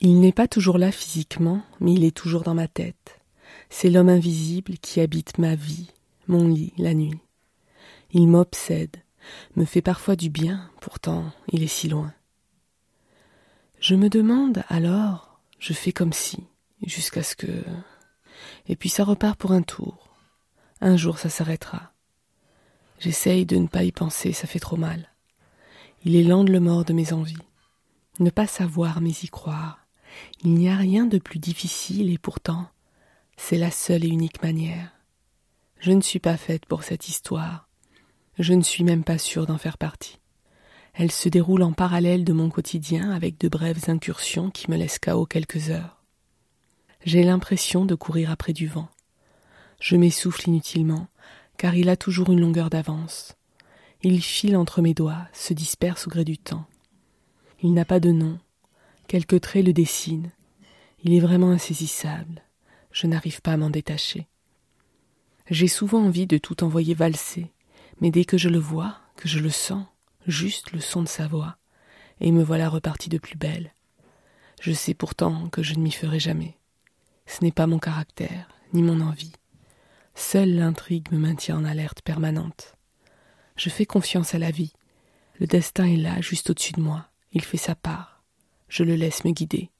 Il n'est pas toujours là physiquement, mais il est toujours dans ma tête. C'est l'homme invisible qui habite ma vie, mon lit, la nuit. Il m'obsède, me fait parfois du bien, pourtant il est si loin. Je me demande alors, je fais comme si, jusqu'à ce que. Et puis ça repart pour un tour. Un jour ça s'arrêtera. J'essaye de ne pas y penser, ça fait trop mal. Il est lent le mort de mes envies. Ne pas savoir mais y croire. Il n'y a rien de plus difficile et pourtant c'est la seule et unique manière. Je ne suis pas faite pour cette histoire. Je ne suis même pas sûre d'en faire partie. Elle se déroule en parallèle de mon quotidien avec de brèves incursions qui me laissent KO quelques heures. J'ai l'impression de courir après du vent. Je m'essouffle inutilement, car il a toujours une longueur d'avance. Il file entre mes doigts, se disperse au gré du temps. Il n'a pas de nom. Quelques traits le dessinent. Il est vraiment insaisissable. Je n'arrive pas à m'en détacher. J'ai souvent envie de tout envoyer valser, mais dès que je le vois, que je le sens, juste le son de sa voix, et me voilà reparti de plus belle. Je sais pourtant que je ne m'y ferai jamais. Ce n'est pas mon caractère, ni mon envie. Seule l'intrigue me maintient en alerte permanente. Je fais confiance à la vie. Le destin est là, juste au-dessus de moi. Il fait sa part. Je le laisse me guider.